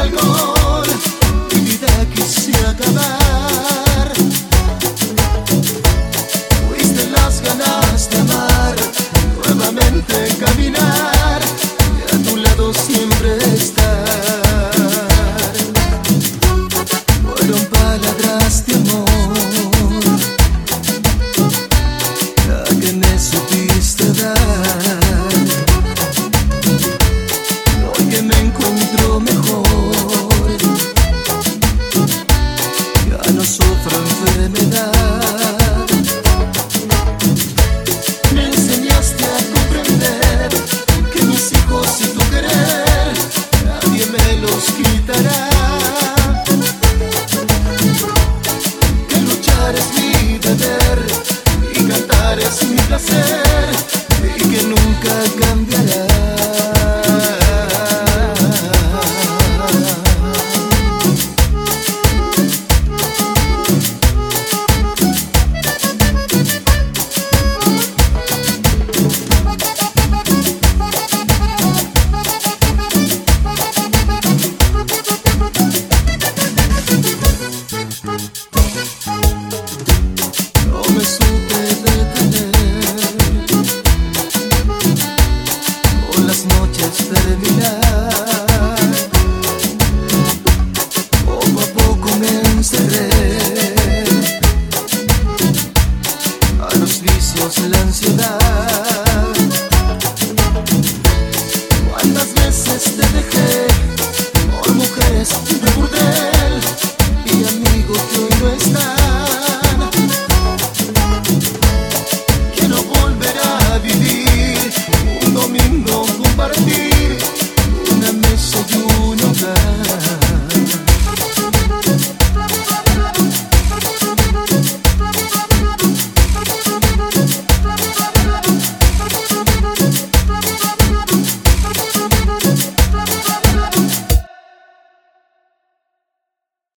alcohol, mi vida quise acabar. Sufro enfermedad. Me enseñaste a comprender que mis hijos y tu querer nadie me los quitará. Que luchar es mi deber y cantar es mi placer Poco a poco me encerré. A los vicios, la ansiedad. ¿Cuántas veces te dejé